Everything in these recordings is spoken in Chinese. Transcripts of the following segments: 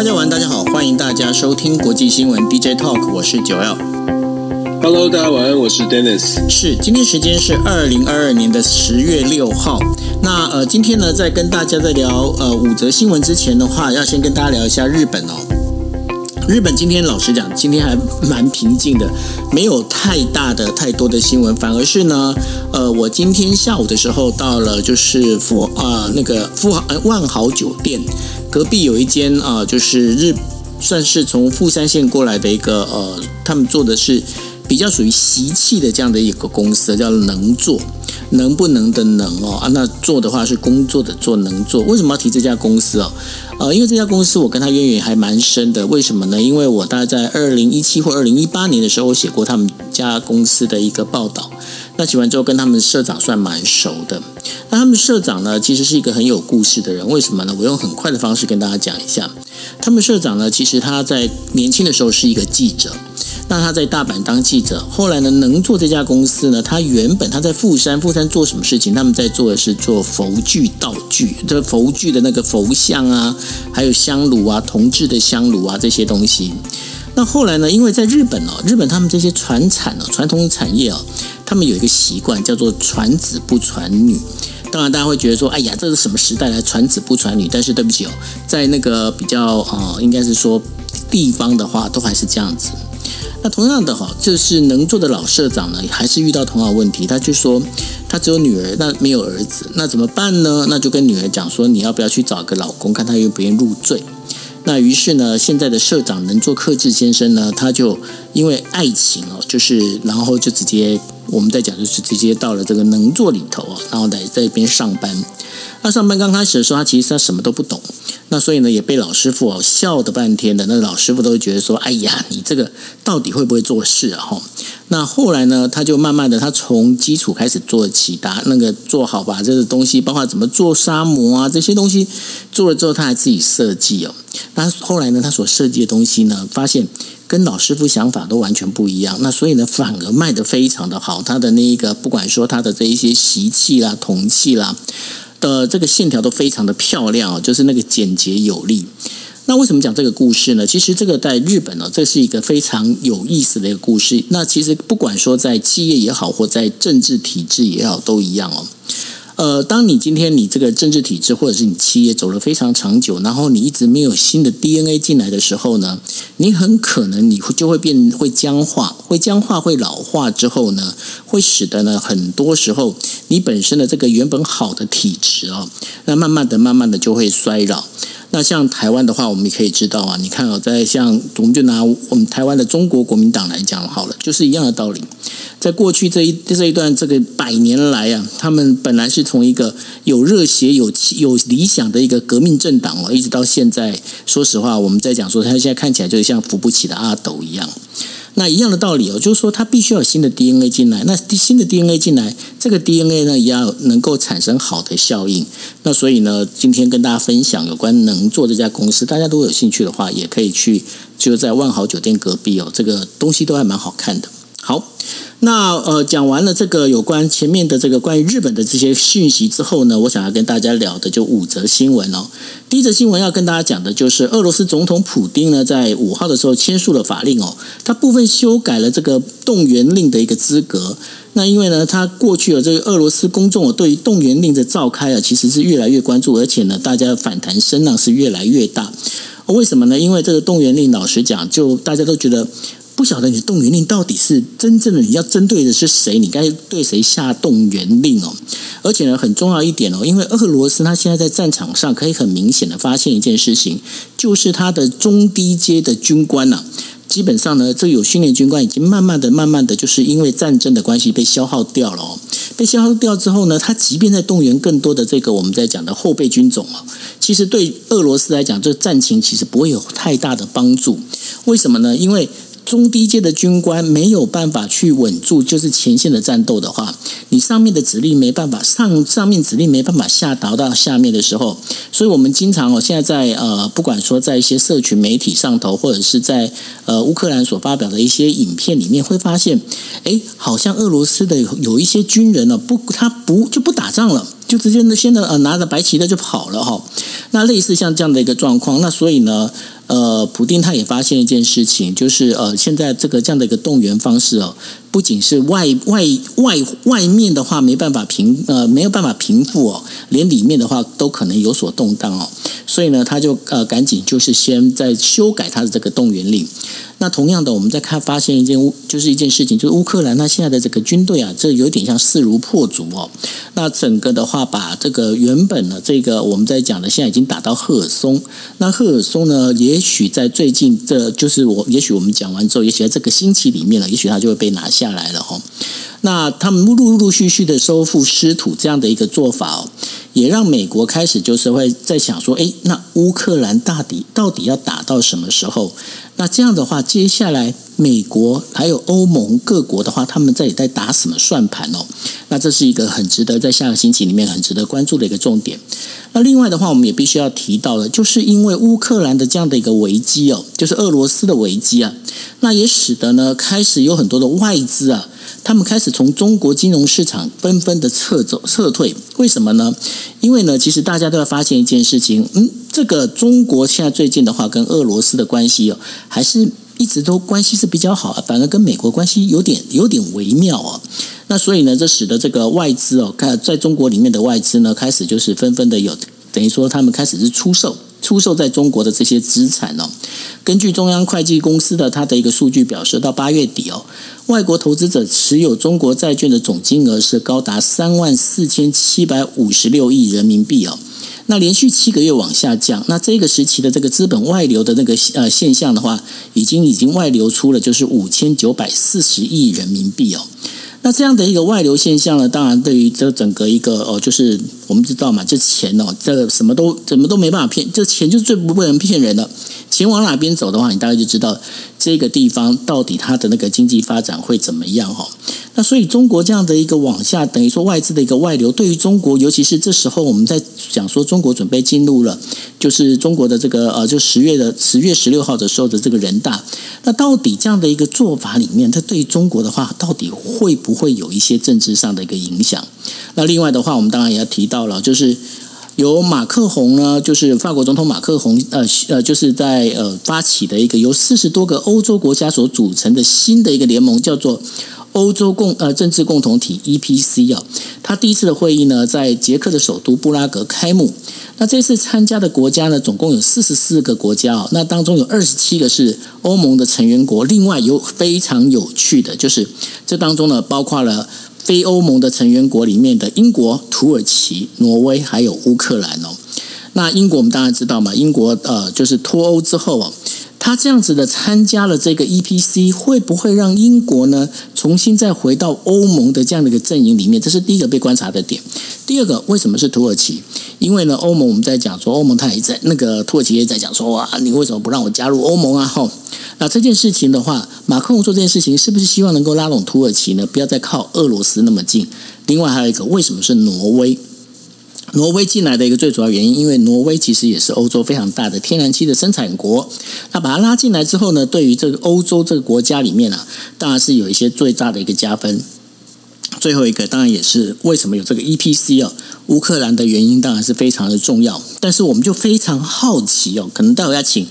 大家晚，大家好，欢迎大家收听国际新闻 DJ Talk，我是九 L。Hello，大家晚安，我是 Dennis。是，今天时间是二零二二年的十月六号。那呃，今天呢，在跟大家在聊呃五则新闻之前的话，要先跟大家聊一下日本哦。日本今天老实讲，今天还蛮平静的，没有太大的太多的新闻，反而是呢，呃，我今天下午的时候到了就是富啊那个富豪呃万豪酒店隔壁有一间啊，就是日算是从富山县过来的一个呃，他们做的是比较属于习气的这样的一个公司，叫能做。能不能的能哦啊，那做的话是工作的做能做。为什么要提这家公司哦？呃，因为这家公司我跟他渊源还蛮深的。为什么呢？因为我大概在二零一七或二零一八年的时候写过他们家公司的一个报道。那写完之后跟他们社长算蛮熟的。那他们社长呢，其实是一个很有故事的人。为什么呢？我用很快的方式跟大家讲一下。他们社长呢，其实他在年轻的时候是一个记者。那他在大阪当记者，后来呢，能做这家公司呢？他原本他在富山，富山做什么事情？他们在做的是做佛具道具，这佛具的那个佛像啊，还有香炉啊，铜制的香炉啊这些东西。那后来呢？因为在日本哦，日本他们这些传产哦，传统产业哦，他们有一个习惯叫做传子不传女。当然，大家会觉得说，哎呀，这是什么时代来传子不传女？但是对不起哦，在那个比较呃，应该是说地方的话，都还是这样子。那同样的哈，就是能做的老社长呢，还是遇到同样问题。他就说，他只有女儿，那没有儿子，那怎么办呢？那就跟女儿讲说，你要不要去找个老公，看他愿不愿意入赘。那于是呢，现在的社长能做克制先生呢，他就因为爱情哦，就是然后就直接我们在讲就是直接到了这个能做里头啊，然后来在一边上班。那上班刚开始的时候，他其实他什么都不懂。那所以呢，也被老师傅哦笑的半天的。那老师傅都会觉得说：“哎呀，你这个到底会不会做事啊？”哈。那后来呢，他就慢慢的，他从基础开始做起，打那个做好把这个东西，包括怎么做沙模啊这些东西做了之后，他还自己设计哦。那后来呢，他所设计的东西呢，发现跟老师傅想法都完全不一样。那所以呢，反而卖的非常的好。他的那一个，不管说他的这一些习气啦、铜器啦。的这个线条都非常的漂亮哦，就是那个简洁有力。那为什么讲这个故事呢？其实这个在日本呢，这是一个非常有意思的一个故事。那其实不管说在企业也好，或在政治体制也好，都一样哦。呃，当你今天你这个政治体制或者是你企业走了非常长久，然后你一直没有新的 DNA 进来的时候呢，你很可能你会就会变会僵化，会僵化会老化之后呢，会使得呢很多时候你本身的这个原本好的体质哦，那慢慢的慢慢的就会衰老。那像台湾的话，我们也可以知道啊，你看哦，在像我们就拿我们台湾的中国国民党来讲好了，就是一样的道理。在过去这一这一段这个百年来啊，他们本来是从一个有热血、有气有理想的一个革命政党哦，一直到现在，说实话，我们在讲说，他现在看起来就像扶不起的阿斗一样。那一样的道理哦，就是说，它必须要有新的 DNA 进来。那新的 DNA 进来，这个 DNA 呢，也要能够产生好的效应。那所以呢，今天跟大家分享有关能做这家公司，大家如果有兴趣的话，也可以去就在万豪酒店隔壁哦，这个东西都还蛮好看的。好。那呃，讲完了这个有关前面的这个关于日本的这些讯息之后呢，我想要跟大家聊的就五则新闻哦。第一则新闻要跟大家讲的就是俄罗斯总统普京呢，在五号的时候签署了法令哦，他部分修改了这个动员令的一个资格。那因为呢，他过去的这个俄罗斯公众对于动员令的召开啊，其实是越来越关注，而且呢，大家的反弹声浪是越来越大。为什么呢？因为这个动员令，老实讲，就大家都觉得。不晓得你的动员令到底是真正的你要针对的是谁？你该对谁下动员令哦？而且呢，很重要一点哦，因为俄罗斯他现在在战场上可以很明显的发现一件事情，就是他的中低阶的军官呐，基本上呢，这有训练军官已经慢慢的、慢慢的，就是因为战争的关系被消耗掉了哦。被消耗掉之后呢，他即便在动员更多的这个我们在讲的后备军种哦，其实对俄罗斯来讲，这战情其实不会有太大的帮助。为什么呢？因为中低阶的军官没有办法去稳住，就是前线的战斗的话，你上面的指令没办法上，上面指令没办法下达到下面的时候，所以我们经常哦，现在在呃，不管说在一些社群媒体上头，或者是在呃乌克兰所发表的一些影片里面，会发现，哎，好像俄罗斯的有一些军人呢，不，他不就不打仗了。就直接呢，现在呃拿着白旗的就跑了哈。那类似像这样的一个状况，那所以呢，呃，普丁他也发现一件事情，就是呃，现在这个这样的一个动员方式哦，不仅是外外外外面的话没办法平呃没有办法平复哦，连里面的话都可能有所动荡哦，所以呢，他就呃赶紧就是先在修改他的这个动员令。那同样的，我们在看发现一件，就是一件事情，就是乌克兰他现在的这个军队啊，这有点像势如破竹哦。那整个的话，把这个原本呢，这个我们在讲的，现在已经打到赫尔松。那赫尔松呢，也许在最近，这就是我，也许我们讲完之后，也许在这个星期里面呢，也许他就会被拿下下来了哈。那他们陆陆续续的收复失土这样的一个做法哦，也让美国开始就是会在想说，哎，那乌克兰到底到底要打到什么时候？那这样的话，接下来美国还有欧盟各国的话，他们在在打什么算盘哦？那这是一个很值得在下个星期里面很值得关注的一个重点。那另外的话，我们也必须要提到的，就是因为乌克兰的这样的一个危机哦，就是俄罗斯的危机啊，那也使得呢开始有很多的外资啊，他们开始从中国金融市场纷纷的撤走撤退。为什么呢？因为呢，其实大家都要发现一件事情，嗯。这个中国现在最近的话，跟俄罗斯的关系哦，还是一直都关系是比较好，反而跟美国关系有点有点微妙哦。那所以呢，这使得这个外资哦，看在中国里面的外资呢，开始就是纷纷的有，等于说他们开始是出售出售在中国的这些资产哦。根据中央会计公司的它的一个数据表示，到八月底哦，外国投资者持有中国债券的总金额是高达三万四千七百五十六亿人民币哦。那连续七个月往下降，那这个时期的这个资本外流的那个呃现象的话，已经已经外流出了就是五千九百四十亿人民币哦。那这样的一个外流现象呢，当然对于这整个一个哦，就是我们知道嘛，这钱哦，这什么都怎么都没办法骗，这钱就是最不能骗人的。钱往哪边走的话，你大概就知道这个地方到底它的那个经济发展会怎么样哈。那所以中国这样的一个往下，等于说外资的一个外流，对于中国，尤其是这时候我们在讲说中国准备进入了，就是中国的这个呃，就十月的十月十六号的时候的这个人大，那到底这样的一个做法里面，它对于中国的话，到底会不会有一些政治上的一个影响？那另外的话，我们当然也要提到了，就是。由马克宏呢，就是法国总统马克宏，呃呃，就是在呃发起的一个由四十多个欧洲国家所组成的新的一个联盟，叫做欧洲共呃政治共同体 （EPC） 啊。他第一次的会议呢，在捷克的首都布拉格开幕。那这次参加的国家呢，总共有四十四个国家啊。那当中有二十七个是欧盟的成员国，另外有非常有趣的，就是这当中呢，包括了。非欧盟的成员国里面的英国、土耳其、挪威还有乌克兰哦，那英国我们当然知道嘛，英国呃就是脱欧之后哦，他这样子的参加了这个 EPC，会不会让英国呢重新再回到欧盟的这样的一个阵营里面？这是第一个被观察的点。第二个，为什么是土耳其？因为呢，欧盟我们在讲说，欧盟他也在那个土耳其也在讲说，哇，你为什么不让我加入欧盟啊？吼，那这件事情的话，马克龙做这件事情，是不是希望能够拉拢土耳其呢？不要再靠俄罗斯那么近。另外还有一个，为什么是挪威？挪威进来的一个最主要原因，因为挪威其实也是欧洲非常大的天然气的生产国。那把它拉进来之后呢，对于这个欧洲这个国家里面啊，当然是有一些最大的一个加分。最后一个当然也是为什么有这个 EPC 哦，乌克兰的原因当然是非常的重要。但是我们就非常好奇哦，可能待会要请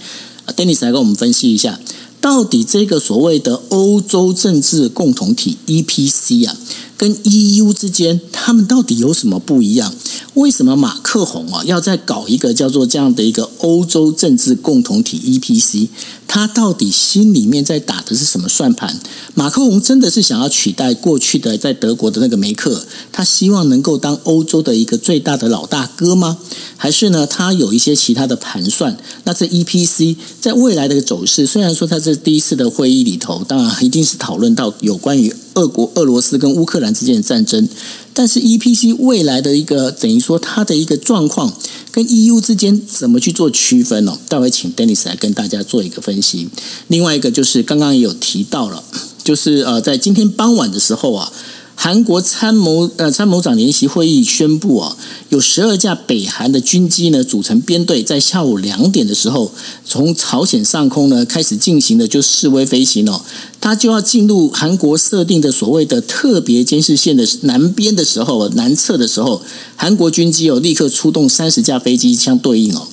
Dennis 来跟我们分析一下。到底这个所谓的欧洲政治共同体 EPC 啊，跟 EU 之间，他们到底有什么不一样？为什么马克宏啊要再搞一个叫做这样的一个欧洲政治共同体 EPC？他到底心里面在打的是什么算盘？马克宏真的是想要取代过去的在德国的那个梅克？他希望能够当欧洲的一个最大的老大哥吗？还是呢？他有一些其他的盘算？那这 EPC 在未来的走势，虽然说他这第一次的会议里头，当然一定是讨论到有关于俄国、俄罗斯跟乌克兰之间的战争，但是 EPC 未来的一个等于说它的一个状况。跟 EU 之间怎么去做区分呢？待会请 Dennis 来跟大家做一个分析。另外一个就是刚刚也有提到了，就是呃，在今天傍晚的时候啊，韩国参谋呃参谋长联席会议宣布啊，有十二架北韩的军机呢组成编队，在下午两点的时候，从朝鲜上空呢开始进行的就示威飞行哦。它就要进入韩国设定的所谓的特别监视线的南边的时候，南侧的时候，韩国军机哦立刻出动三十架飞机相对应哦。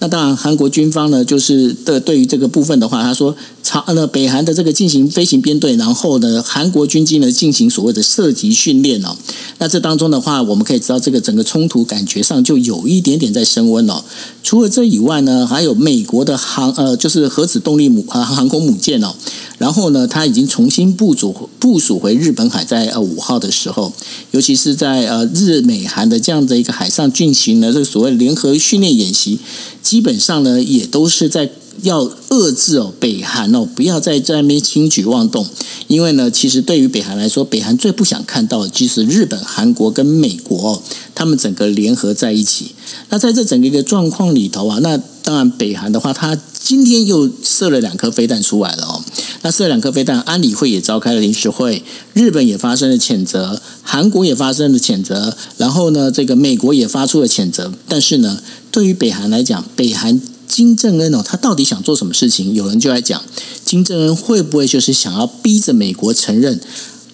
那当然，韩国军方呢，就是的对于这个部分的话，他说，朝呃北韩的这个进行飞行编队，然后呢，韩国军机呢进行所谓的射击训练哦。那这当中的话，我们可以知道，这个整个冲突感觉上就有一点点在升温哦。除了这以外呢，还有美国的航呃，就是核子动力母啊航空母舰哦。然后呢，它已经重新部署部署回日本海，在呃五号的时候，尤其是在呃日美韩的这样的一个海上进行了这个所谓联合训练演习，基本上呢也都是在要遏制哦北韩哦不要再在那边轻举妄动，因为呢，其实对于北韩来说，北韩最不想看到的就是日本、韩国跟美国他们整个联合在一起。那在这整个一个状况里头啊，那当然北韩的话，它今天又射了两颗飞弹出来了哦。那射两颗飞弹，安理会也召开了临时会，日本也发生了谴责，韩国也发生了谴责，然后呢，这个美国也发出了谴责。但是呢，对于北韩来讲，北韩金正恩哦，他到底想做什么事情？有人就在讲，金正恩会不会就是想要逼着美国承认？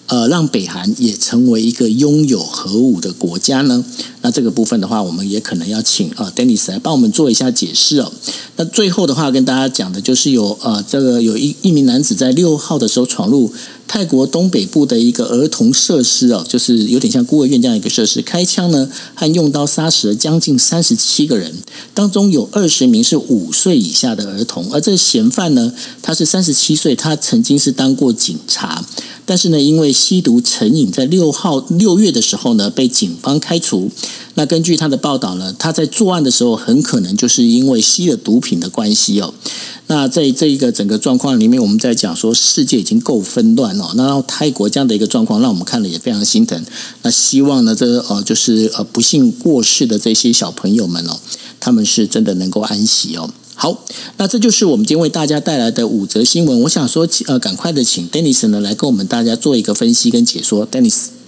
呃，让北韩也成为一个拥有核武的国家呢？那这个部分的话，我们也可能要请呃 d e n i s 来帮我们做一下解释哦。那最后的话，跟大家讲的就是有呃，这个有一一名男子在六号的时候闯入泰国东北部的一个儿童设施哦，就是有点像孤儿院这样一个设施，开枪呢和用刀杀死了将近三十七个人，当中有二十名是五岁以下的儿童，而这嫌犯呢，他是三十七岁，他曾经是当过警察。但是呢，因为吸毒成瘾，在六号六月的时候呢，被警方开除。那根据他的报道呢，他在作案的时候，很可能就是因为吸了毒品的关系哦。那在这一个整个状况里面，我们在讲说，世界已经够纷乱了。那泰国这样的一个状况，让我们看了也非常心疼。那希望呢，这呃，就是呃，不幸过世的这些小朋友们哦，他们是真的能够安息哦。好，那这就是我们今天为大家带来的五则新闻。我想说，呃，赶快的请 Dennis 呢来跟我们大家做一个分析跟解说，Dennis。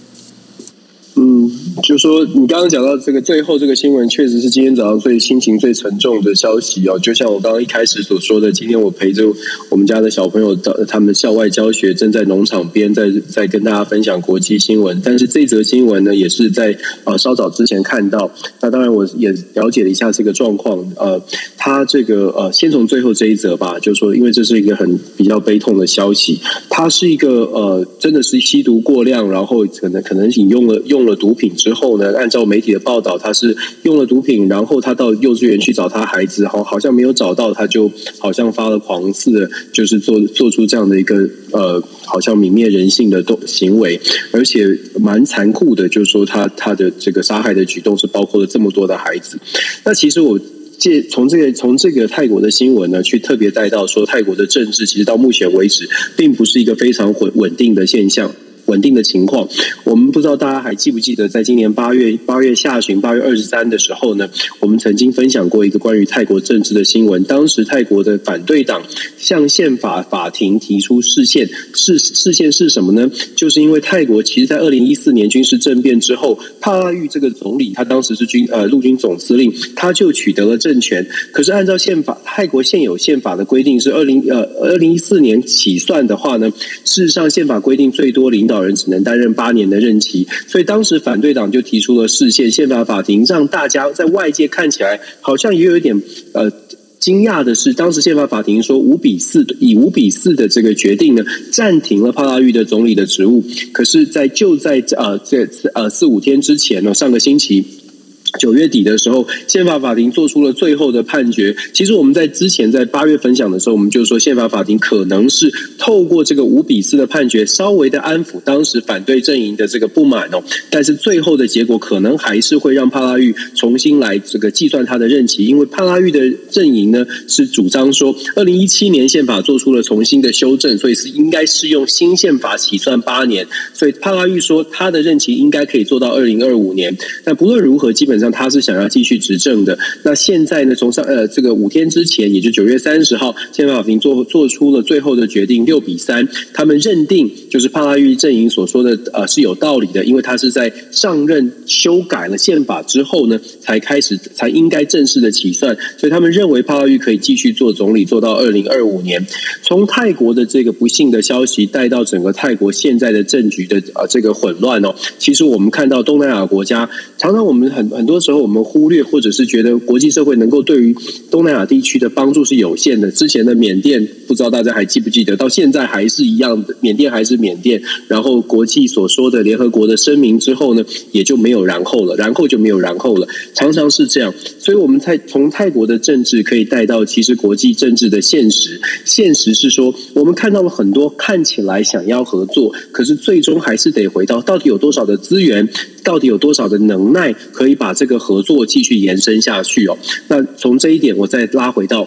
嗯，就说你刚刚讲到这个最后这个新闻，确实是今天早上最心情最沉重的消息哦。就像我刚刚一开始所说的，今天我陪着我们家的小朋友到他们校外教学，正在农场边在在跟大家分享国际新闻。但是这则新闻呢，也是在呃稍早之前看到。那当然我也了解了一下这个状况。呃，他这个呃，先从最后这一则吧，就是说，因为这是一个很比较悲痛的消息。他是一个呃，真的是吸毒过量，然后可能可能引用了用。用了毒品之后呢？按照媒体的报道，他是用了毒品，然后他到幼稚园去找他孩子，好，好像没有找到，他就好像发了狂似的，就是做做出这样的一个呃，好像泯灭人性的动行为，而且蛮残酷的，就是说他他的这个杀害的举动是包括了这么多的孩子。那其实我借从这个从这个泰国的新闻呢，去特别带到说，泰国的政治其实到目前为止，并不是一个非常稳稳定的现象。稳定的情况，我们不知道大家还记不记得，在今年八月八月下旬八月二十三的时候呢，我们曾经分享过一个关于泰国政治的新闻。当时泰国的反对党向宪法法庭提出释宪，释释宪是什么呢？就是因为泰国其实，在二零一四年军事政变之后，帕拉育这个总理，他当时是军呃陆军总司令，他就取得了政权。可是按照宪法，泰国现有宪法的规定是二零呃二零一四年起算的话呢，事实上宪法规定最多领导。老人只能担任八年的任期，所以当时反对党就提出了视宪宪法法庭，让大家在外界看起来好像也有一点呃惊讶的是，当时宪法法庭说五比四以五比四的这个决定呢，暂停了帕拉育的总理的职务。可是，在就在呃这呃四五天之前呢，上个星期。九月底的时候，宪法法庭做出了最后的判决。其实我们在之前在八月分享的时候，我们就说宪法法庭可能是透过这个五比四的判决，稍微的安抚当时反对阵营的这个不满哦。但是最后的结果可能还是会让帕拉育重新来这个计算他的任期，因为帕拉育的阵营呢是主张说，二零一七年宪法做出了重新的修正，所以是应该适用新宪法起算八年。所以帕拉育说他的任期应该可以做到二零二五年。但不论如何，基本上。上他是想要继续执政的。那现在呢，从上呃这个五天之前，也就九月三十号，宪法法庭做做出了最后的决定，六比三，他们认定就是帕拉育阵营所说的呃是有道理的，因为他是在上任修改了宪法之后呢，才开始才应该正式的起算，所以他们认为帕拉育可以继续做总理，做到二零二五年。从泰国的这个不幸的消息带到整个泰国现在的政局的呃这个混乱哦，其实我们看到东南亚国家，常常我们很很很多时候我们忽略或者是觉得国际社会能够对于东南亚地区的帮助是有限的。之前的缅甸不知道大家还记不记得，到现在还是一样的，缅甸还是缅甸。然后国际所说的联合国的声明之后呢，也就没有然后了，然后就没有然后了，常常是这样。所以我们在从泰国的政治可以带到其实国际政治的现实，现实是说我们看到了很多看起来想要合作，可是最终还是得回到到底有多少的资源，到底有多少的能耐，可以把这个合作继续延伸下去哦。那从这一点，我再拉回到。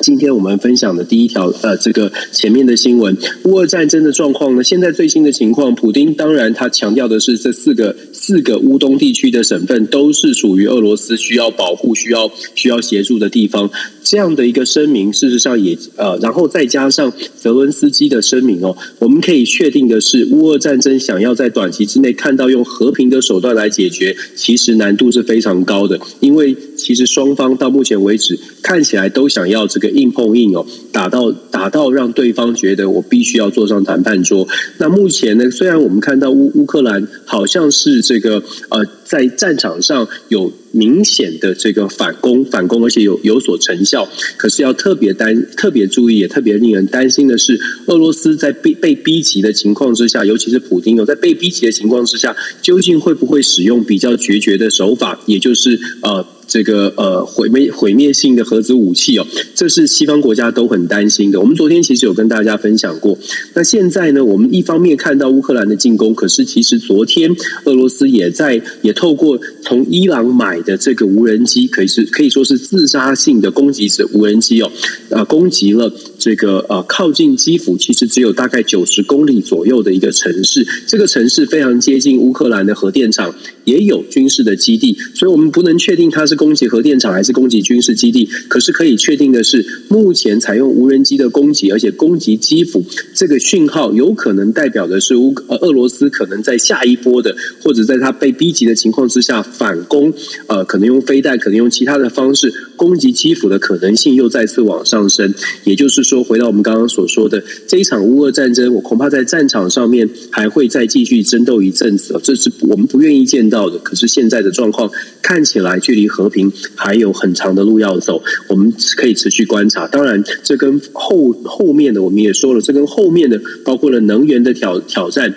今天我们分享的第一条，呃，这个前面的新闻，乌俄战争的状况呢？现在最新的情况，普丁当然他强调的是，这四个四个乌东地区的省份都是属于俄罗斯需要保护、需要需要协助的地方。这样的一个声明，事实上也呃，然后再加上泽伦斯基的声明哦，我们可以确定的是，乌俄战争想要在短期之内看到用和平的手段来解决，其实难度是非常高的，因为其实双方到目前为止看起来都想要这个。硬碰硬哦，打到打到让对方觉得我必须要坐上谈判桌。那目前呢，虽然我们看到乌乌克兰好像是这个呃，在战场上有明显的这个反攻反攻，而且有有所成效，可是要特别担特别注意，也特别令人担心的是，俄罗斯在被被逼急的情况之下，尤其是普京哦，在被逼急的情况之下，究竟会不会使用比较决绝的手法，也就是呃。这个呃毁灭毁灭性的核子武器哦，这是西方国家都很担心的。我们昨天其实有跟大家分享过。那现在呢，我们一方面看到乌克兰的进攻，可是其实昨天俄罗斯也在也透过从伊朗买的这个无人机，可以是可以说是自杀性的攻击者无人机哦，呃，攻击了这个呃靠近基辅，其实只有大概九十公里左右的一个城市。这个城市非常接近乌克兰的核电厂，也有军事的基地，所以我们不能确定它是。攻击核电厂还是攻击军事基地？可是可以确定的是，目前采用无人机的攻击，而且攻击基辅，这个讯号有可能代表的是乌呃俄罗斯可能在下一波的，或者在他被逼急的情况之下反攻，呃，可能用飞弹，可能用其他的方式攻击基辅的可能性又再次往上升。也就是说，回到我们刚刚所说的这一场乌俄战争，我恐怕在战场上面还会再继续争斗一阵子，这是我们不愿意见到的。可是现在的状况看起来距离和平还有很长的路要走，我们可以持续观察。当然，这跟后后面的我们也说了，这跟后面的包括了能源的挑挑战，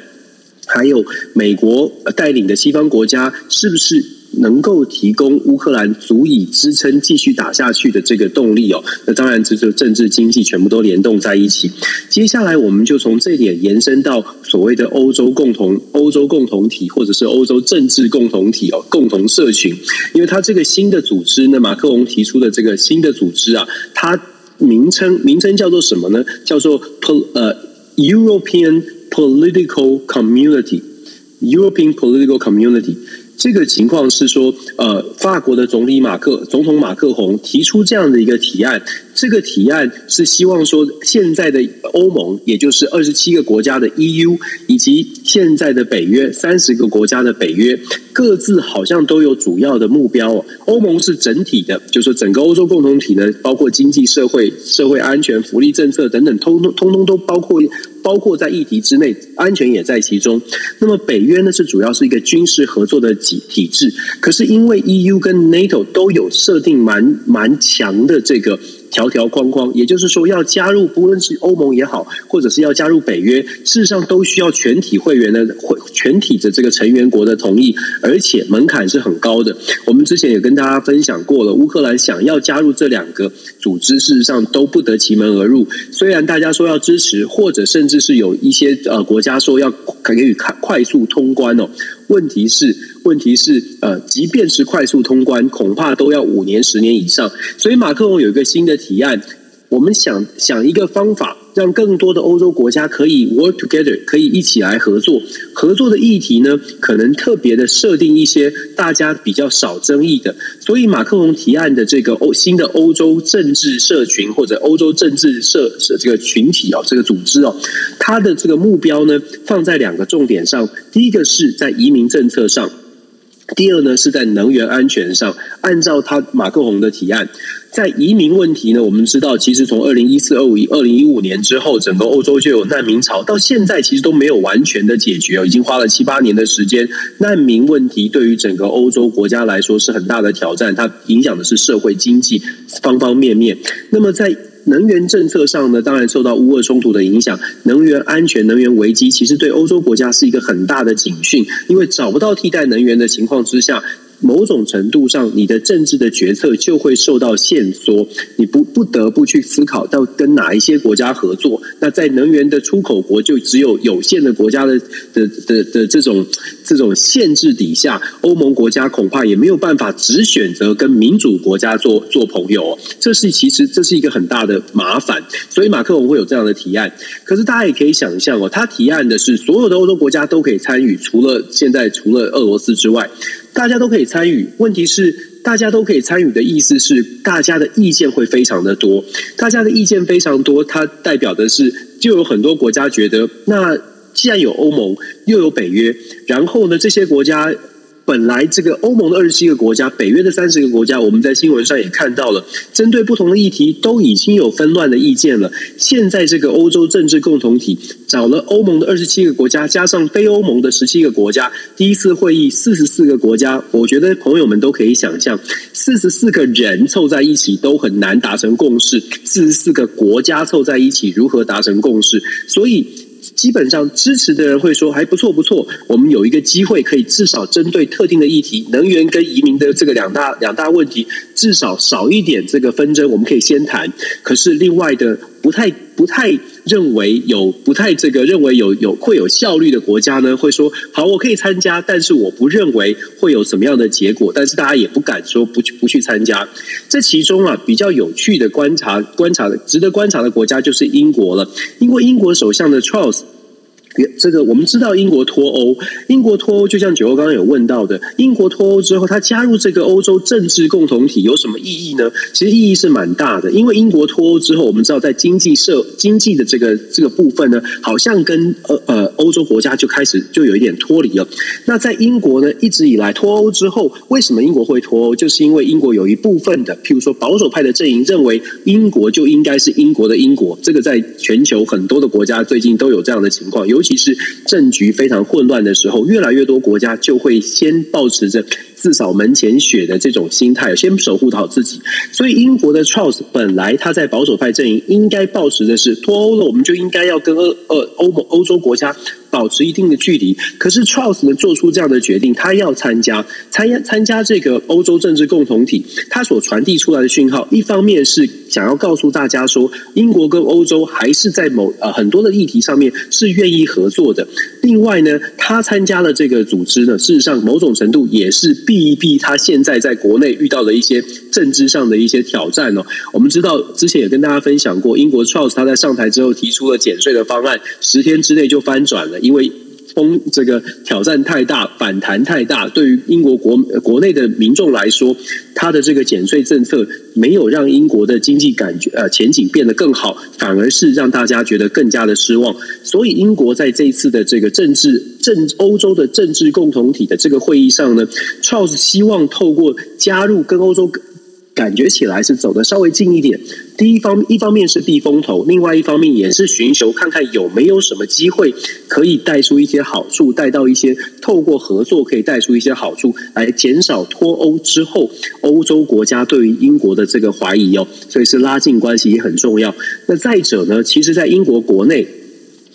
还有美国带领的西方国家是不是？能够提供乌克兰足以支撑继续打下去的这个动力哦，那当然这就政治经济全部都联动在一起。接下来我们就从这点延伸到所谓的欧洲共同欧洲共同体，或者是欧洲政治共同体哦，共同社群。因为它这个新的组织呢，马克龙提出的这个新的组织啊，它名称名称叫做什么呢？叫做呃 European Political Community，European Political Community。这个情况是说，呃，法国的总理马克总统马克宏提出这样的一个提案。这个提案是希望说，现在的欧盟，也就是二十七个国家的 EU，以及现在的北约三十个国家的北约，各自好像都有主要的目标哦。欧盟是整体的，就是整个欧洲共同体呢，包括经济社会、社会安全、福利政策等等，通通通通都包括。包括在议题之内，安全也在其中。那么北约呢，是主要是一个军事合作的体体制。可是因为 EU 跟 NATO 都有设定蛮蛮强的这个。条条框框，也就是说，要加入不论是欧盟也好，或者是要加入北约，事实上都需要全体会员的会全体的这个成员国的同意，而且门槛是很高的。我们之前也跟大家分享过了，乌克兰想要加入这两个组织，事实上都不得其门而入。虽然大家说要支持，或者甚至是有一些呃国家说要给予快快速通关哦。问题是，问题是，呃，即便是快速通关，恐怕都要五年、十年以上。所以，马克龙有一个新的提案，我们想想一个方法，让更多的欧洲国家可以 work together，可以一起来合作。合作的议题呢，可能特别的设定一些大家比较少争议的。所以马克龙提案的这个欧新的欧洲政治社群或者欧洲政治社这个群体哦，这个组织哦，它的这个目标呢，放在两个重点上。第一个是在移民政策上。第二呢，是在能源安全上，按照他马克宏的提案，在移民问题呢，我们知道，其实从二零一四、二五、二零一五年之后，整个欧洲就有难民潮，到现在其实都没有完全的解决，已经花了七八年的时间。难民问题对于整个欧洲国家来说是很大的挑战，它影响的是社会经济方方面面。那么在能源政策上呢，当然受到乌俄冲突的影响，能源安全、能源危机，其实对欧洲国家是一个很大的警讯，因为找不到替代能源的情况之下。某种程度上，你的政治的决策就会受到限缩，你不不得不去思考到跟哪一些国家合作。那在能源的出口国，就只有有限的国家的的的的这种这种限制底下，欧盟国家恐怕也没有办法只选择跟民主国家做做朋友。这是其实这是一个很大的麻烦，所以马克龙会有这样的提案。可是大家也可以想象哦，他提案的是所有的欧洲国家都可以参与，除了现在除了俄罗斯之外。大家都可以参与，问题是大家都可以参与的意思是，大家的意见会非常的多。大家的意见非常多，它代表的是，就有很多国家觉得，那既然有欧盟，又有北约，然后呢，这些国家。本来这个欧盟的二十七个国家，北约的三十个国家，我们在新闻上也看到了，针对不同的议题都已经有纷乱的意见了。现在这个欧洲政治共同体找了欧盟的二十七个国家，加上非欧盟的十七个国家，第一次会议四十四个国家，我觉得朋友们都可以想象，四十四个人凑在一起都很难达成共识，四十四个国家凑在一起如何达成共识？所以。基本上支持的人会说还不错不错，我们有一个机会可以至少针对特定的议题，能源跟移民的这个两大两大问题，至少少一点这个纷争，我们可以先谈。可是另外的不太不太。认为有不太这个认为有有会有效率的国家呢，会说好，我可以参加，但是我不认为会有什么样的结果，但是大家也不敢说不去不去参加。这其中啊，比较有趣的观察观察值得观察的国家就是英国了，因为英国首相的 Charles。这个我们知道，英国脱欧，英国脱欧就像九欧刚刚有问到的，英国脱欧之后，他加入这个欧洲政治共同体有什么意义呢？其实意义是蛮大的，因为英国脱欧之后，我们知道在经济社经济的这个这个部分呢，好像跟呃呃欧洲国家就开始就有一点脱离了。那在英国呢，一直以来脱欧之后，为什么英国会脱欧？就是因为英国有一部分的，譬如说保守派的阵营认为英国就应该是英国的英国，这个在全球很多的国家最近都有这样的情况有，尤其。是政局非常混乱的时候，越来越多国家就会先保持着自扫门前雪的这种心态，先守护好自己。所以英国的 Charles 本来他在保守派阵营应该保持的是脱欧了，我们就应该要跟欧呃欧盟欧洲国家。保持一定的距离，可是 Charles 呢做出这样的决定，他要参加参加参加这个欧洲政治共同体，他所传递出来的讯号，一方面是想要告诉大家说，英国跟欧洲还是在某呃很多的议题上面是愿意合作的。另外呢，他参加了这个组织呢，事实上某种程度也是避一避他现在在国内遇到的一些政治上的一些挑战哦。我们知道之前也跟大家分享过，英国 Charles 他在上台之后提出了减税的方案，十天之内就翻转了。因为风这个挑战太大，反弹太大，对于英国国国内的民众来说，他的这个减税政策没有让英国的经济感觉呃前景变得更好，反而是让大家觉得更加的失望。所以英国在这一次的这个政治政欧洲的政治共同体的这个会议上呢，Charles 希望透过加入跟欧洲。感觉起来是走的稍微近一点。第一方一方面是避风头，另外一方面也是寻求看看有没有什么机会可以带出一些好处，带到一些透过合作可以带出一些好处，来减少脱欧之后欧洲国家对于英国的这个怀疑哦。所以是拉近关系也很重要。那再者呢，其实，在英国国内。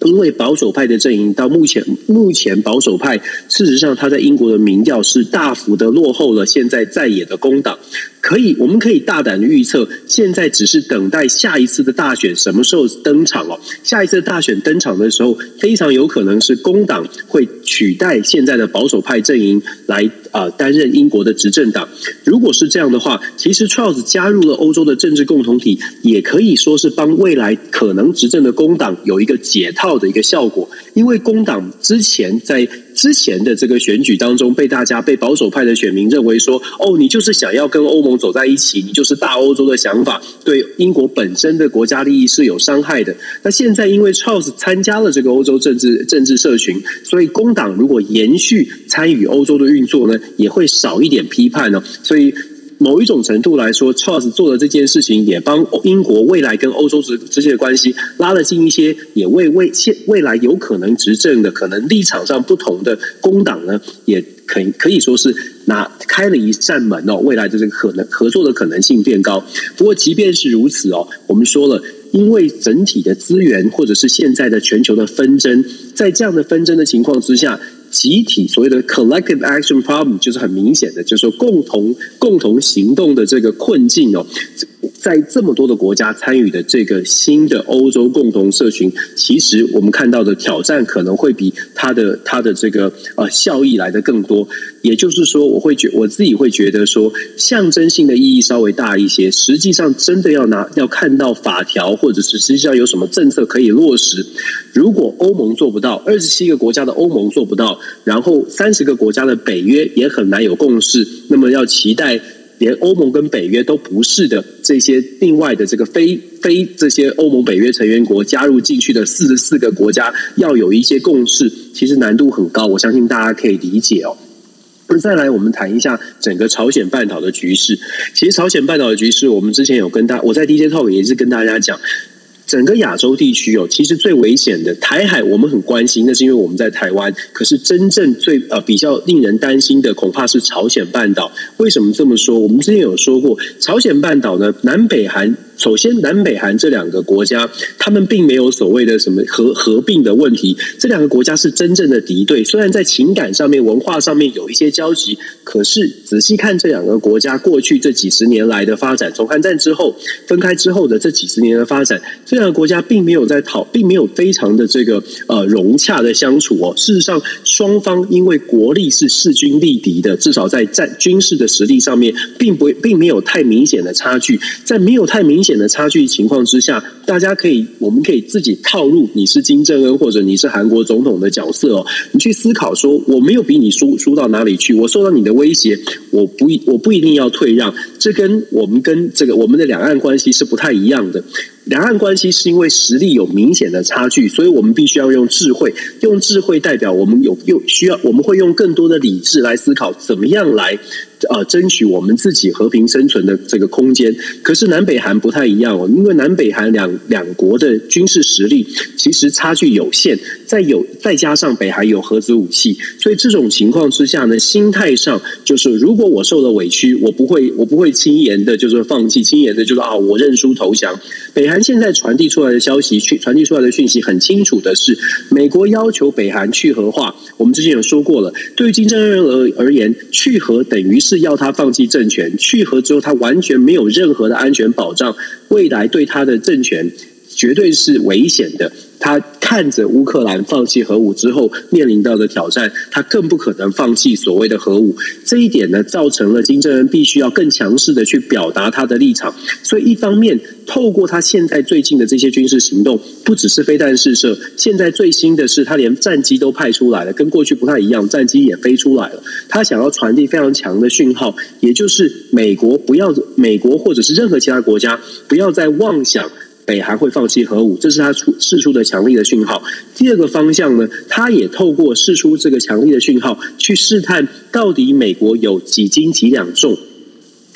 因为保守派的阵营到目前，目前保守派事实上他在英国的民调是大幅的落后了现在在野的工党。可以，我们可以大胆的预测，现在只是等待下一次的大选什么时候登场哦。下一次大选登场的时候，非常有可能是工党会取代现在的保守派阵营来啊担任英国的执政党。如果是这样的话，其实 Charles 加入了欧洲的政治共同体，也可以说是帮未来可能执政的工党有一个解套的一个效果。因为工党之前在之前的这个选举当中，被大家被保守派的选民认为说，哦，你就是想要跟欧盟走在一起，你就是大欧洲的想法，对英国本身的国家利益是有伤害的。那现在因为 Charles 参加了这个欧洲政治政治社群，所以工党如果延续参与欧洲的运作呢，也会少一点批判呢。所以。某一种程度来说，Charles 做的这件事情也帮英国未来跟欧洲之之间的关系拉了近一些，也为未现未来有可能执政的、可能立场上不同的工党呢，也可可以说是拿开了一扇门哦。未来的这个可能合作的可能性变高。不过，即便是如此哦，我们说了，因为整体的资源或者是现在的全球的纷争，在这样的纷争的情况之下。集体所谓的 collective action problem 就是很明显的，就是说共同共同行动的这个困境哦，在这么多的国家参与的这个新的欧洲共同社群，其实我们看到的挑战可能会比它的它的这个呃效益来的更多。也就是说，我会觉我自己会觉得说，象征性的意义稍微大一些，实际上真的要拿要看到法条，或者是实际上有什么政策可以落实。如果欧盟做不到，二十七个国家的欧盟做不到，然后三十个国家的北约也很难有共识，那么要期待连欧盟跟北约都不是的这些另外的这个非非这些欧盟北约成员国加入进去的四十四个国家要有一些共识，其实难度很高，我相信大家可以理解哦。那再来，我们谈一下整个朝鲜半岛的局势。其实，朝鲜半岛的局势，我们之前有跟大，我在 DJ Talk 也是跟大家讲，整个亚洲地区哦，其实最危险的台海，我们很关心，那是因为我们在台湾。可是，真正最呃比较令人担心的，恐怕是朝鲜半岛。为什么这么说？我们之前有说过，朝鲜半岛呢，南北韩。首先，南北韩这两个国家，他们并没有所谓的什么合合并的问题。这两个国家是真正的敌对，虽然在情感上面、文化上面有一些交集，可是仔细看这两个国家过去这几十年来的发展，从韩战之后分开之后的这几十年的发展，这两个国家并没有在讨，并没有非常的这个呃融洽的相处哦。事实上，双方因为国力是势均力敌的，至少在战军事的实力上面，并不并没有太明显的差距，在没有太明。显的差距情况之下，大家可以，我们可以自己套入你是金正恩或者你是韩国总统的角色哦，你去思考说，我没有比你输输到哪里去，我受到你的威胁，我不一我不一定要退让，这跟我们跟这个我们的两岸关系是不太一样的。两岸关系是因为实力有明显的差距，所以我们必须要用智慧，用智慧代表我们有有需要，我们会用更多的理智来思考，怎么样来呃争取我们自己和平生存的这个空间。可是南北韩不太一样哦，因为南北韩两两国的军事实力其实差距有限，再有再加上北韩有核子武器，所以这种情况之下呢，心态上就是如果我受了委屈，我不会我不会轻言的，就是放弃，轻言的就是啊，我认输投降。北韩。现在传递出来的消息，去传递出来的讯息很清楚的是，美国要求北韩去核化。我们之前有说过了，对于金正恩而而言，去核等于是要他放弃政权。去核之后，他完全没有任何的安全保障，未来对他的政权绝对是危险的。他看着乌克兰放弃核武之后面临到的挑战，他更不可能放弃所谓的核武。这一点呢，造成了金正恩必须要更强势的去表达他的立场。所以，一方面透过他现在最近的这些军事行动，不只是飞弹试射，现在最新的是他连战机都派出来了，跟过去不太一样，战机也飞出来了。他想要传递非常强的讯号，也就是美国不要美国或者是任何其他国家不要再妄想。北韩会放弃核武，这是他出释出的强力的讯号。第二个方向呢，他也透过释出这个强力的讯号，去试探到底美国有几斤几两重。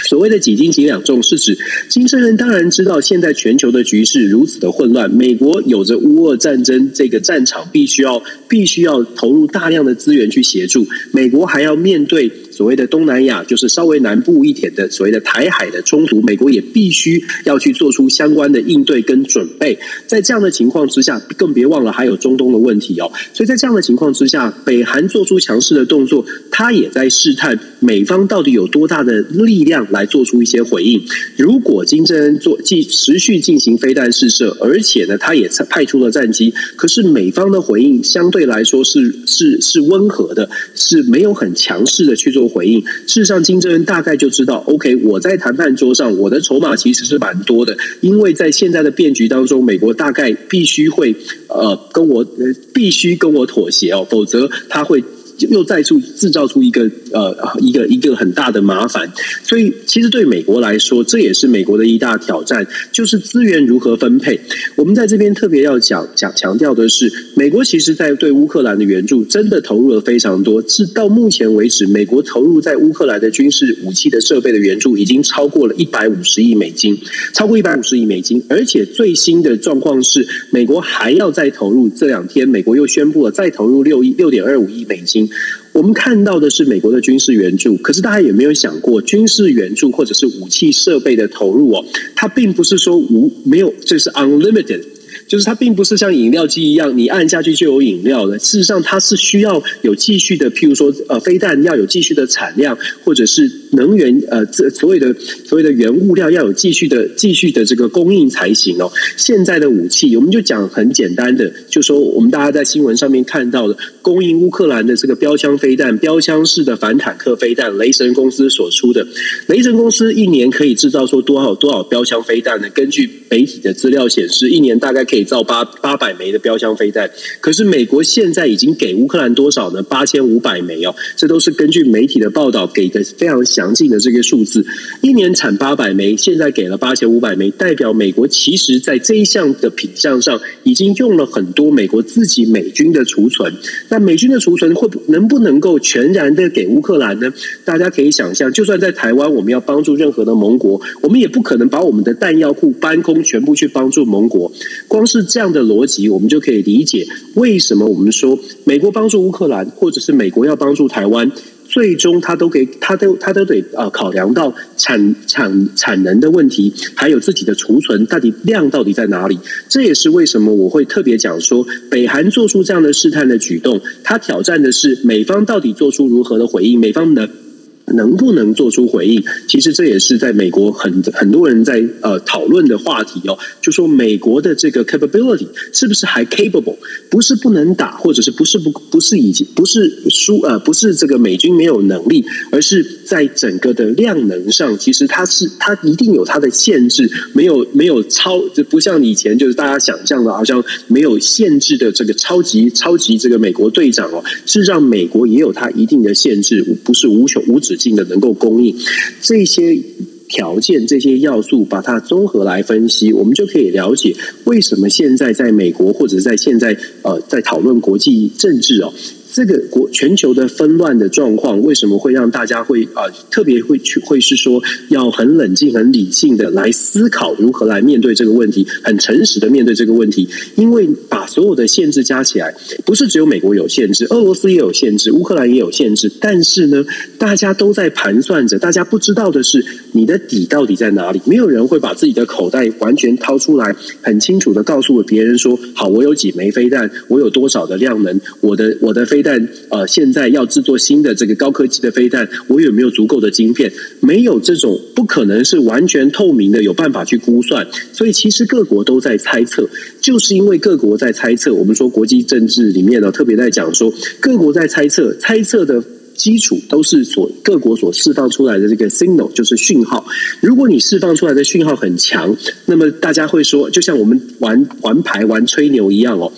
所谓的几斤几两重，是指金正恩当然知道现在全球的局势如此的混乱，美国有着乌俄战争这个战场，必须要必须要投入大量的资源去协助，美国还要面对。所谓的东南亚，就是稍微南部一点的所谓的台海的冲突，美国也必须要去做出相关的应对跟准备。在这样的情况之下，更别忘了还有中东的问题哦。所以在这样的情况之下，北韩做出强势的动作，他也在试探美方到底有多大的力量来做出一些回应。如果金正恩做继持续进行飞弹试射，而且呢，他也派出了战机，可是美方的回应相对来说是是是温和的，是没有很强势的去做回应。事实上，金正恩大概就知道，OK，我在谈判桌上，我的筹码其实是蛮多的，因为在现在的变局当中，美国大概必须会呃跟我必须跟我妥协哦，否则他会。又再次制造出一个呃一个一个很大的麻烦，所以其实对美国来说，这也是美国的一大挑战，就是资源如何分配。我们在这边特别要讲讲强调的是，美国其实在对乌克兰的援助真的投入了非常多，至到目前为止，美国投入在乌克兰的军事武器的设备的援助已经超过了一百五十亿美金，超过一百五十亿美金，而且最新的状况是，美国还要再投入，这两天美国又宣布了再投入六亿六点二五亿美金。我们看到的是美国的军事援助，可是大家有没有想过，军事援助或者是武器设备的投入哦，它并不是说无没有，这是 unlimited。就是它并不是像饮料机一样，你按下去就有饮料的。事实上，它是需要有继续的，譬如说，呃，飞弹要有继续的产量，或者是能源，呃，这所谓的所谓的原物料要有继续的继续的这个供应才行哦。现在的武器，我们就讲很简单的，就说我们大家在新闻上面看到的，供应乌克兰的这个标枪飞弹、标枪式的反坦克飞弹，雷神公司所出的，雷神公司一年可以制造出多少多少标枪飞弹呢？根据媒体的资料显示，一年大概可以。造八八百枚的标枪飞弹，可是美国现在已经给乌克兰多少呢？八千五百枚哦，这都是根据媒体的报道给的非常详详尽的这个数字。一年产八百枚，现在给了八千五百枚，代表美国其实在这一项的品项上已经用了很多美国自己美军的储存。那美军的储存会能不能够全然的给乌克兰呢？大家可以想象，就算在台湾，我们要帮助任何的盟国，我们也不可能把我们的弹药库搬空，全部去帮助盟国。光是这样的逻辑，我们就可以理解为什么我们说美国帮助乌克兰，或者是美国要帮助台湾，最终他都给他都他都得啊考量到产产产能的问题，还有自己的储存到底量到底在哪里。这也是为什么我会特别讲说，北韩做出这样的试探的举动，他挑战的是美方到底做出如何的回应，美方能。能不能做出回应？其实这也是在美国很很多人在呃讨论的话题哦。就说美国的这个 capability 是不是还 capable？不是不能打，或者是不是不不是已经不是输呃不是这个美军没有能力，而是在整个的量能上，其实它是它一定有它的限制，没有没有超，就不像以前就是大家想象的，好像没有限制的这个超级超级这个美国队长哦，是让美国也有它一定的限制，不是无穷无止。性的能够供应这些条件、这些要素，把它综合来分析，我们就可以了解为什么现在在美国或者在现在呃在讨论国际政治哦。这个国全球的纷乱的状况，为什么会让大家会啊特别会去会是说要很冷静、很理性的来思考如何来面对这个问题，很诚实的面对这个问题？因为把所有的限制加起来，不是只有美国有限制，俄罗斯也有限制，乌克兰也有限制。但是呢，大家都在盘算着，大家不知道的是你的底到底在哪里？没有人会把自己的口袋完全掏出来，很清楚的告诉了别人说：好，我有几枚飞弹，我有多少的量能，我的我的飞。弹呃，现在要制作新的这个高科技的飞弹，我有没有足够的晶片？没有这种不可能是完全透明的，有办法去估算。所以其实各国都在猜测，就是因为各国在猜测。我们说国际政治里面呢，特别在讲说各国在猜测，猜测的基础都是所各国所释放出来的这个 signal，就是讯号。如果你释放出来的讯号很强，那么大家会说，就像我们玩玩牌、玩吹牛一样哦。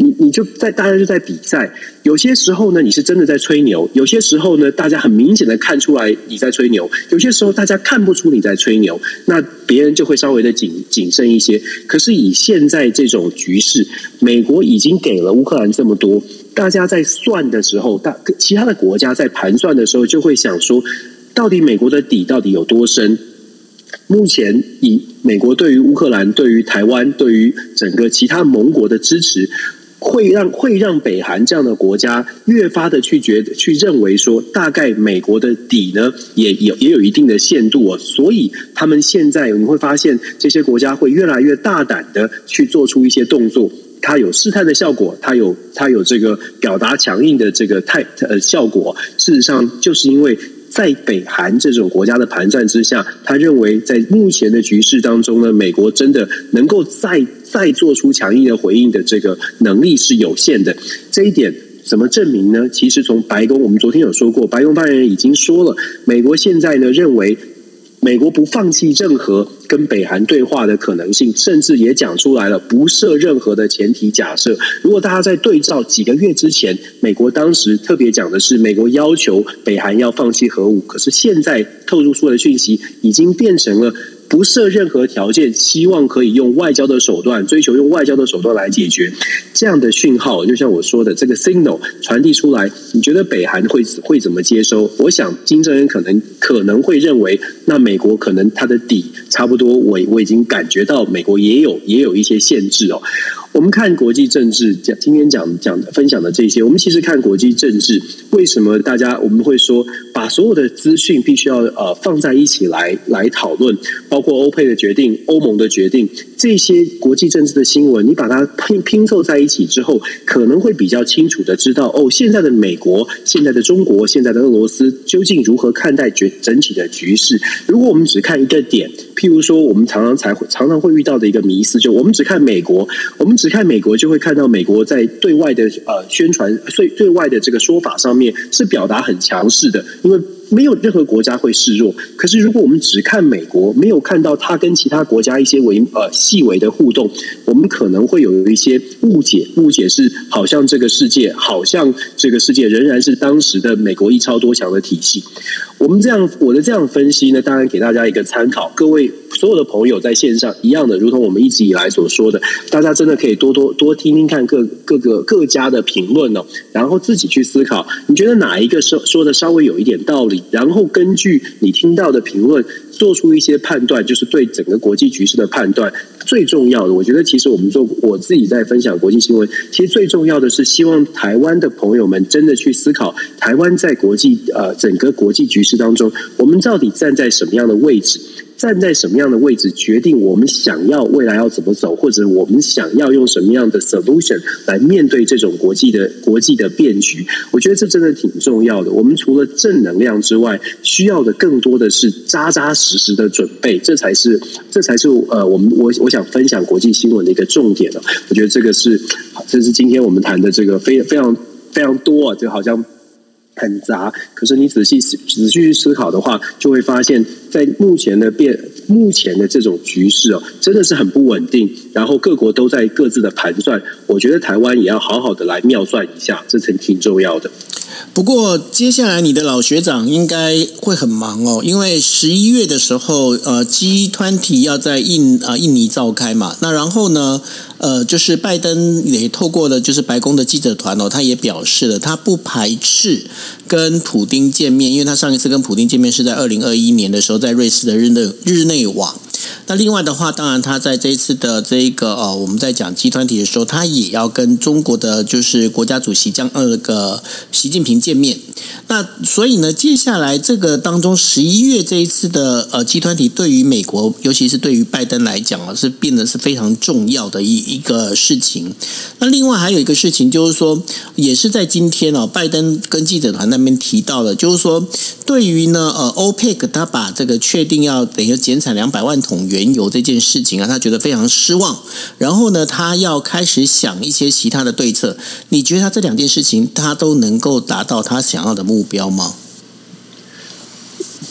你你就在大家就在比赛，有些时候呢，你是真的在吹牛；有些时候呢，大家很明显的看出来你在吹牛；有些时候大家看不出你在吹牛，那别人就会稍微的谨谨慎一些。可是以现在这种局势，美国已经给了乌克兰这么多，大家在算的时候，大其他的国家在盘算的时候，就会想说，到底美国的底到底有多深？目前以美国对于乌克兰、对于台湾、对于整个其他盟国的支持。会让会让北韩这样的国家越发的去觉得去认为说，大概美国的底呢也有也有一定的限度哦，所以他们现在你会发现这些国家会越来越大胆的去做出一些动作，它有试探的效果，它有它有这个表达强硬的这个态呃效果。事实上，就是因为。在北韩这种国家的盘算之下，他认为在目前的局势当中呢，美国真的能够再再做出强硬的回应的这个能力是有限的。这一点怎么证明呢？其实从白宫，我们昨天有说过，白宫发言人已经说了，美国现在呢认为。美国不放弃任何跟北韩对话的可能性，甚至也讲出来了不设任何的前提假设。如果大家在对照几个月之前，美国当时特别讲的是美国要求北韩要放弃核武，可是现在透露出的讯息已经变成了。不设任何条件，希望可以用外交的手段追求用外交的手段来解决这样的讯号。就像我说的，这个 signal 传递出来，你觉得北韩会会怎么接收？我想金正恩可能可能会认为，那美国可能他的底差不多，多我我已经感觉到美国也有也有一些限制哦。我们看国际政治讲，今天讲讲分享的这些，我们其实看国际政治，为什么大家我们会说把所有的资讯必须要呃放在一起来来讨论，包括欧佩的决定、欧盟的决定，这些国际政治的新闻，你把它拼拼凑在一起之后，可能会比较清楚的知道哦，现在的美国、现在的中国、现在的俄罗斯究竟如何看待局整体的局势。如果我们只看一个点，譬如说我们常常才会常常会遇到的一个迷思，就我们只看美国，我们。只看美国，就会看到美国在对外的呃宣传，对对外的这个说法上面是表达很强势的，因为。没有任何国家会示弱，可是如果我们只看美国，没有看到它跟其他国家一些微呃细微的互动，我们可能会有一些误解。误解是好像这个世界，好像这个世界仍然是当时的美国一超多强的体系。我们这样我的这样分析呢，当然给大家一个参考。各位所有的朋友在线上一样的，如同我们一直以来所说的，大家真的可以多多多听听看各各个各家的评论哦，然后自己去思考，你觉得哪一个说说的稍微有一点道理？然后根据你听到的评论，做出一些判断，就是对整个国际局势的判断。最重要的，我觉得其实我们做我自己在分享国际新闻，其实最重要的是希望台湾的朋友们真的去思考，台湾在国际呃整个国际局势当中，我们到底站在什么样的位置？站在什么样的位置，决定我们想要未来要怎么走，或者我们想要用什么样的 solution 来面对这种国际的国际的变局。我觉得这真的挺重要的。我们除了正能量之外，需要的更多的是扎扎实实的准备，这才是这才是呃，我们我我想分享国际新闻的一个重点了。我觉得这个是这是今天我们谈的这个非非常非常多啊，就好像。很杂，可是你仔细仔细去思考的话，就会发现，在目前的变目前的这种局势哦，真的是很不稳定。然后各国都在各自的盘算，我觉得台湾也要好好的来妙算一下，这层挺重要的。不过接下来你的老学长应该会很忙哦，因为十一月的时候，呃，G 团体要在印啊印尼召开嘛。那然后呢，呃，就是拜登也透过了就是白宫的记者团哦，他也表示了他不排斥跟普丁见面，因为他上一次跟普丁见面是在二零二一年的时候，在瑞士的日内日内瓦。那另外的话，当然他在这一次的这一个呃，我们在讲集团体的时候，他也要跟中国的就是国家主席将那个习近平见面。那所以呢，接下来这个当中，十一月这一次的呃集团体，对于美国，尤其是对于拜登来讲啊，是变得是非常重要的一一个事情。那另外还有一个事情，就是说，也是在今天哦，拜登跟记者团那边提到了，就是说，对于呢呃，OPEC 他把这个确定要等于减产两百万桶原油这件事情啊，他觉得非常失望。然后呢，他要开始想一些其他的对策。你觉得他这两件事情，他都能够达到他想要的目标吗？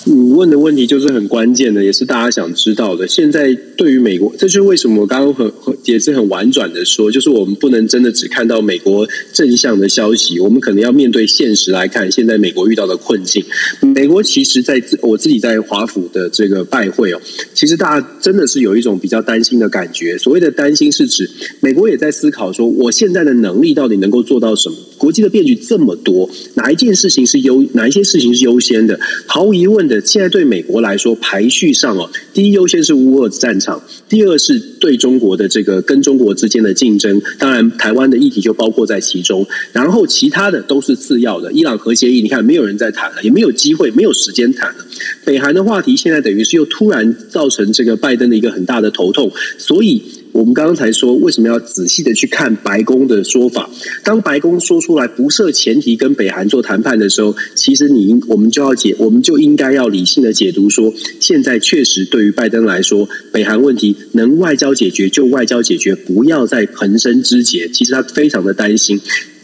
你问的问题就是很关键的，也是大家想知道的。现在对于美国，这就是为什么我刚刚很也是很婉转的说，就是我们不能真的只看到美国正向的消息，我们可能要面对现实来看，现在美国遇到的困境。美国其实在我自己在华府的这个拜会哦，其实大家真的是有一种比较担心的感觉。所谓的担心是指美国也在思考说，我现在的能力到底能够做到什么？国际的变局这么多，哪一件事情是优，哪一些事情是优先的？毫无疑问的。现在对美国来说，排序上哦，第一优先是乌俄战场，第二是对。对中国的这个跟中国之间的竞争，当然台湾的议题就包括在其中，然后其他的都是次要的。伊朗核协议，你看没有人在谈了，也没有机会，没有时间谈了。北韩的话题现在等于是又突然造成这个拜登的一个很大的头痛，所以。我们刚刚才说，为什么要仔细的去看白宫的说法？当白宫说出来不设前提跟北韩做谈判的时候，其实你应我们就要解，我们就应该要理性的解读说，现在确实对于拜登来说，北韩问题能外交解决就外交解决，不要再横生枝节。其实他非常的担心，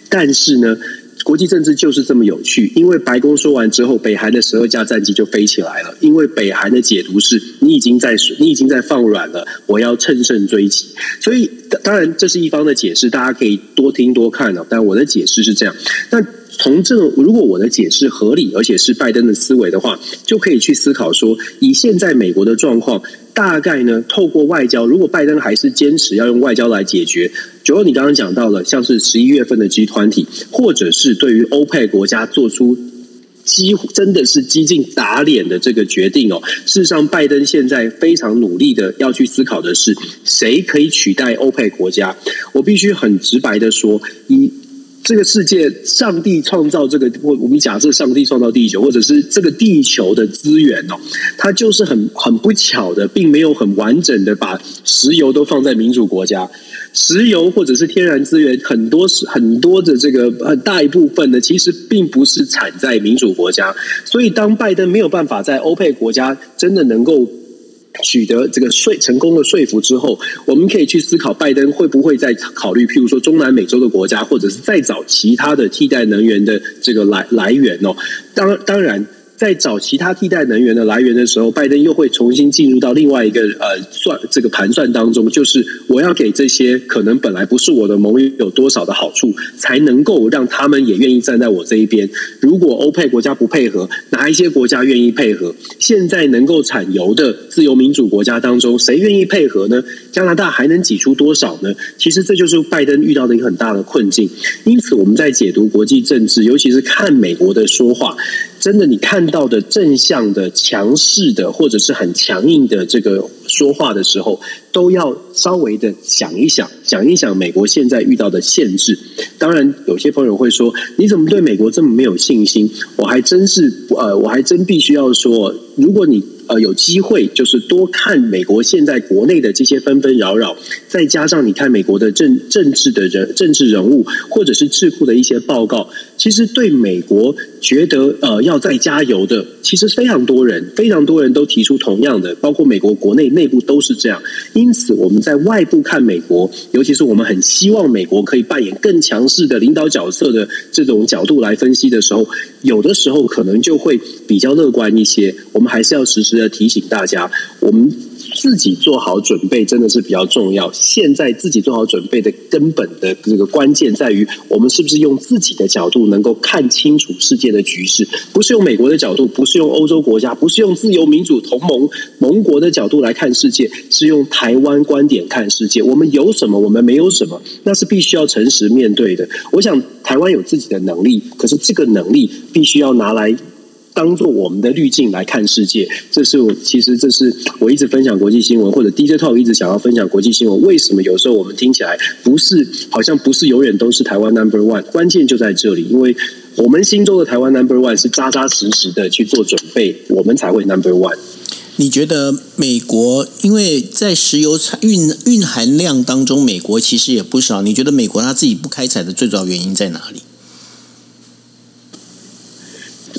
但是呢。国际政治就是这么有趣，因为白宫说完之后，北韩的十二架战机就飞起来了。因为北韩的解读是，你已经在你已经在放软了，我要乘胜追击。所以，当然这是一方的解释，大家可以多听多看哦。但我的解释是这样。那从这个，如果我的解释合理，而且是拜登的思维的话，就可以去思考说，以现在美国的状况。大概呢，透过外交，如果拜登还是坚持要用外交来解决，九二你刚刚讲到了，像是十一月份的 G 团体，或者是对于欧佩国家做出几乎真的是激进打脸的这个决定哦。事实上，拜登现在非常努力的要去思考的是，谁可以取代欧佩国家？我必须很直白的说，一。这个世界，上帝创造这个，或我们假设上帝创造地球，或者是这个地球的资源哦，它就是很很不巧的，并没有很完整的把石油都放在民主国家，石油或者是天然资源很多是很多的这个很大一部分呢，其实并不是产在民主国家，所以当拜登没有办法在欧佩国家真的能够。取得这个说成功的说服之后，我们可以去思考，拜登会不会再考虑，譬如说中南美洲的国家，或者是再找其他的替代能源的这个来来源哦。当当然。在找其他替代能源的来源的时候，拜登又会重新进入到另外一个呃算这个盘算当中，就是我要给这些可能本来不是我的盟友有多少的好处，才能够让他们也愿意站在我这一边。如果欧佩国家不配合，哪一些国家愿意配合？现在能够产油的自由民主国家当中，谁愿意配合呢？加拿大还能挤出多少呢？其实这就是拜登遇到的一个很大的困境。因此，我们在解读国际政治，尤其是看美国的说话。真的，你看到的正向的、强势的，或者是很强硬的这个说话的时候，都要稍微的想一想，想一想美国现在遇到的限制。当然，有些朋友会说：“你怎么对美国这么没有信心？”我还真是，呃，我还真必须要说，如果你。呃，有机会就是多看美国现在国内的这些纷纷扰扰，再加上你看美国的政政治的人政治人物，或者是智库的一些报告，其实对美国觉得呃要再加油的，其实非常多人，非常多人都提出同样的，包括美国国内内部都是这样。因此，我们在外部看美国，尤其是我们很希望美国可以扮演更强势的领导角色的这种角度来分析的时候，有的时候可能就会比较乐观一些。我们还是要实时。的提醒大家，我们自己做好准备真的是比较重要。现在自己做好准备的根本的这个关键在于，我们是不是用自己的角度能够看清楚世界的局势？不是用美国的角度，不是用欧洲国家，不是用自由民主同盟盟国的角度来看世界，是用台湾观点看世界。我们有什么？我们没有什么？那是必须要诚实面对的。我想台湾有自己的能力，可是这个能力必须要拿来。当做我们的滤镜来看世界，这是我其实这是我一直分享国际新闻，或者 DJ Talk 一直想要分享国际新闻。为什么有时候我们听起来不是好像不是永远都是台湾 Number One？关键就在这里，因为我们心中的台湾 Number One 是扎扎实实的去做准备，我们才会 Number One。你觉得美国因为在石油产蕴蕴含量当中，美国其实也不少。你觉得美国他自己不开采的最主要原因在哪里？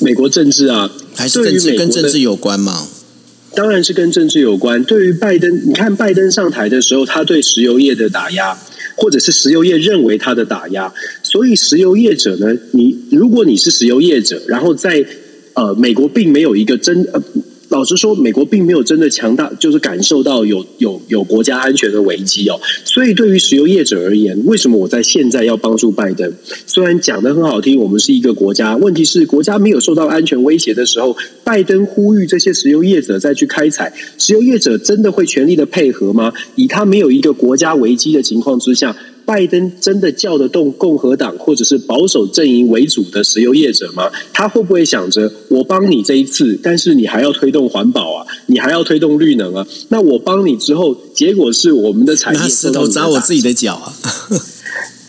美国政治啊，还是政治跟政治有关吗？当然是跟政治有关。对于拜登，你看拜登上台的时候，他对石油业的打压，或者是石油业认为他的打压，所以石油业者呢，你如果你是石油业者，然后在呃美国并没有一个真呃。老实说，美国并没有真的强大，就是感受到有有有国家安全的危机哦。所以，对于石油业者而言，为什么我在现在要帮助拜登？虽然讲的很好听，我们是一个国家，问题是国家没有受到安全威胁的时候，拜登呼吁这些石油业者再去开采，石油业者真的会全力的配合吗？以他没有一个国家危机的情况之下。拜登真的叫得动共和党或者是保守阵营为主的石油业者吗？他会不会想着我帮你这一次，但是你还要推动环保啊？你还要推动绿能啊。那我帮你之后，结果是我们的产业拿石头砸我自己的脚啊！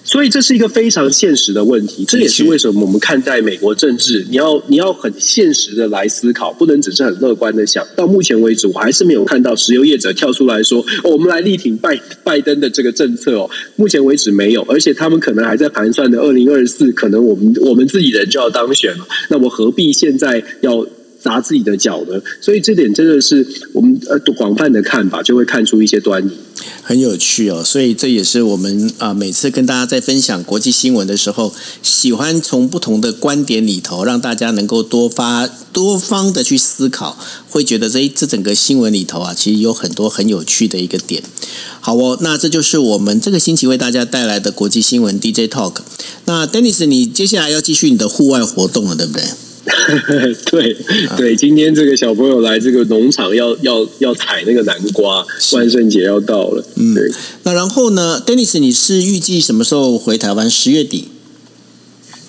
所以这是一个非常现实的问题，这也是为什么我们看待美国政治，你要你要很现实的来思考，不能只是很乐观的想。到目前为止，我还是没有看到石油业者跳出来说，我们来力挺拜拜登的这个政策哦。目前为止没有，而且他们可能还在盘算的二零二四，可能我们我们自己人就要当选了，那我何必现在要？砸自己的脚呢，所以这点真的是我们呃广泛的看法，就会看出一些端倪。很有趣哦，所以这也是我们啊每次跟大家在分享国际新闻的时候，喜欢从不同的观点里头，让大家能够多发多方的去思考，会觉得这这整个新闻里头啊，其实有很多很有趣的一个点。好哦，那这就是我们这个星期为大家带来的国际新闻 DJ Talk。那 Dennis，你接下来要继续你的户外活动了，对不对？对对，今天这个小朋友来这个农场要要要采那个南瓜，万圣节要到了。嗯，对。那然后呢，Dennis，你是预计什么时候回台湾？十月底？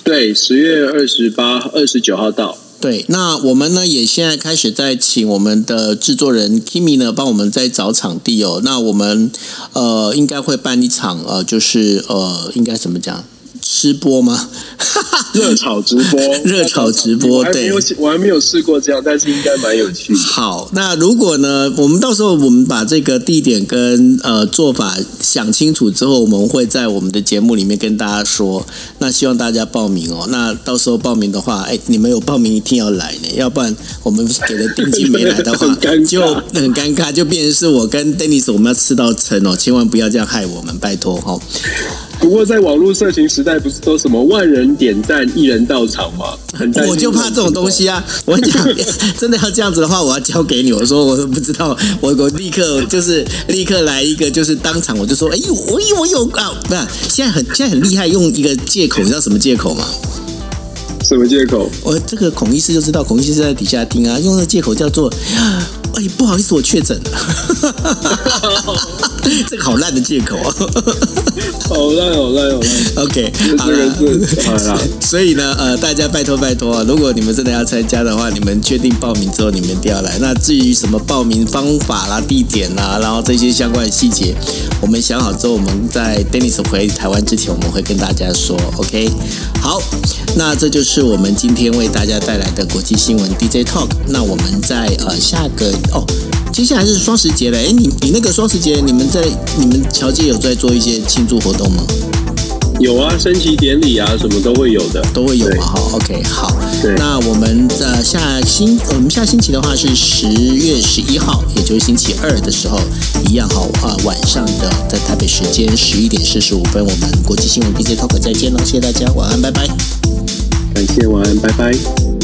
对，十月二十八、二十九号到。对，那我们呢也现在开始在请我们的制作人 Kimi 呢帮我们在找场地哦。那我们呃应该会办一场呃，就是呃，应该怎么讲？吃播吗？热炒直播，热炒直播，对，我还没有试过这样，但是应该蛮有趣。好，那如果呢，我们到时候我们把这个地点跟呃做法想清楚之后，我们会在我们的节目里面跟大家说。那希望大家报名哦。那到时候报名的话，哎，你们有报名一定要来呢，要不然我们给的定金没来的话，就很尴尬，就变成是我跟 Dennis 我们要吃到撑哦，千万不要这样害我们，拜托哈。不过在网络色情时代，不是都什么万人点赞、一人到场吗？很我就怕这种东西啊！我讲 真的要这样子的话，我要交给你。我说我都不知道，我我立刻就是立刻来一个，就是当场我就说，哎呦，我有我有啊！不是，现在很现在很厉害，用一个借口，你知道什么借口吗？什么借口？我这个孔医师就知道，孔医师在底下听啊，用的借口叫做。哎，不好意思，我确诊了。这个好烂的借口啊！好烂，好烂，好烂。OK，好了。所以呢，呃，大家拜托拜托啊！如果你们真的要参加的话，你们确定报名之后，你们一定要来。那至于什么报名方法啦、地点啦，然后这些相关的细节，我们想好之后，我们在 Dennis 回台湾之前，我们会跟大家说。OK，好，那这就是我们今天为大家带来的国际新闻 DJ Talk。那我们在呃下个。哦，接下来是双十节了。哎，你你那个双十节，你们在你们侨界有在做一些庆祝活动吗？有啊，升旗典礼啊，什么都会有的，都会有嘛。哈，OK，好。那我们的下星，我们下星期的话是十月十一号，也就是星期二的时候，一样哈啊，晚上的在台北时间十一点四十五分，我们国际新闻 B J Talk 再见了，谢谢大家，晚安，拜拜。感谢，晚安，拜拜。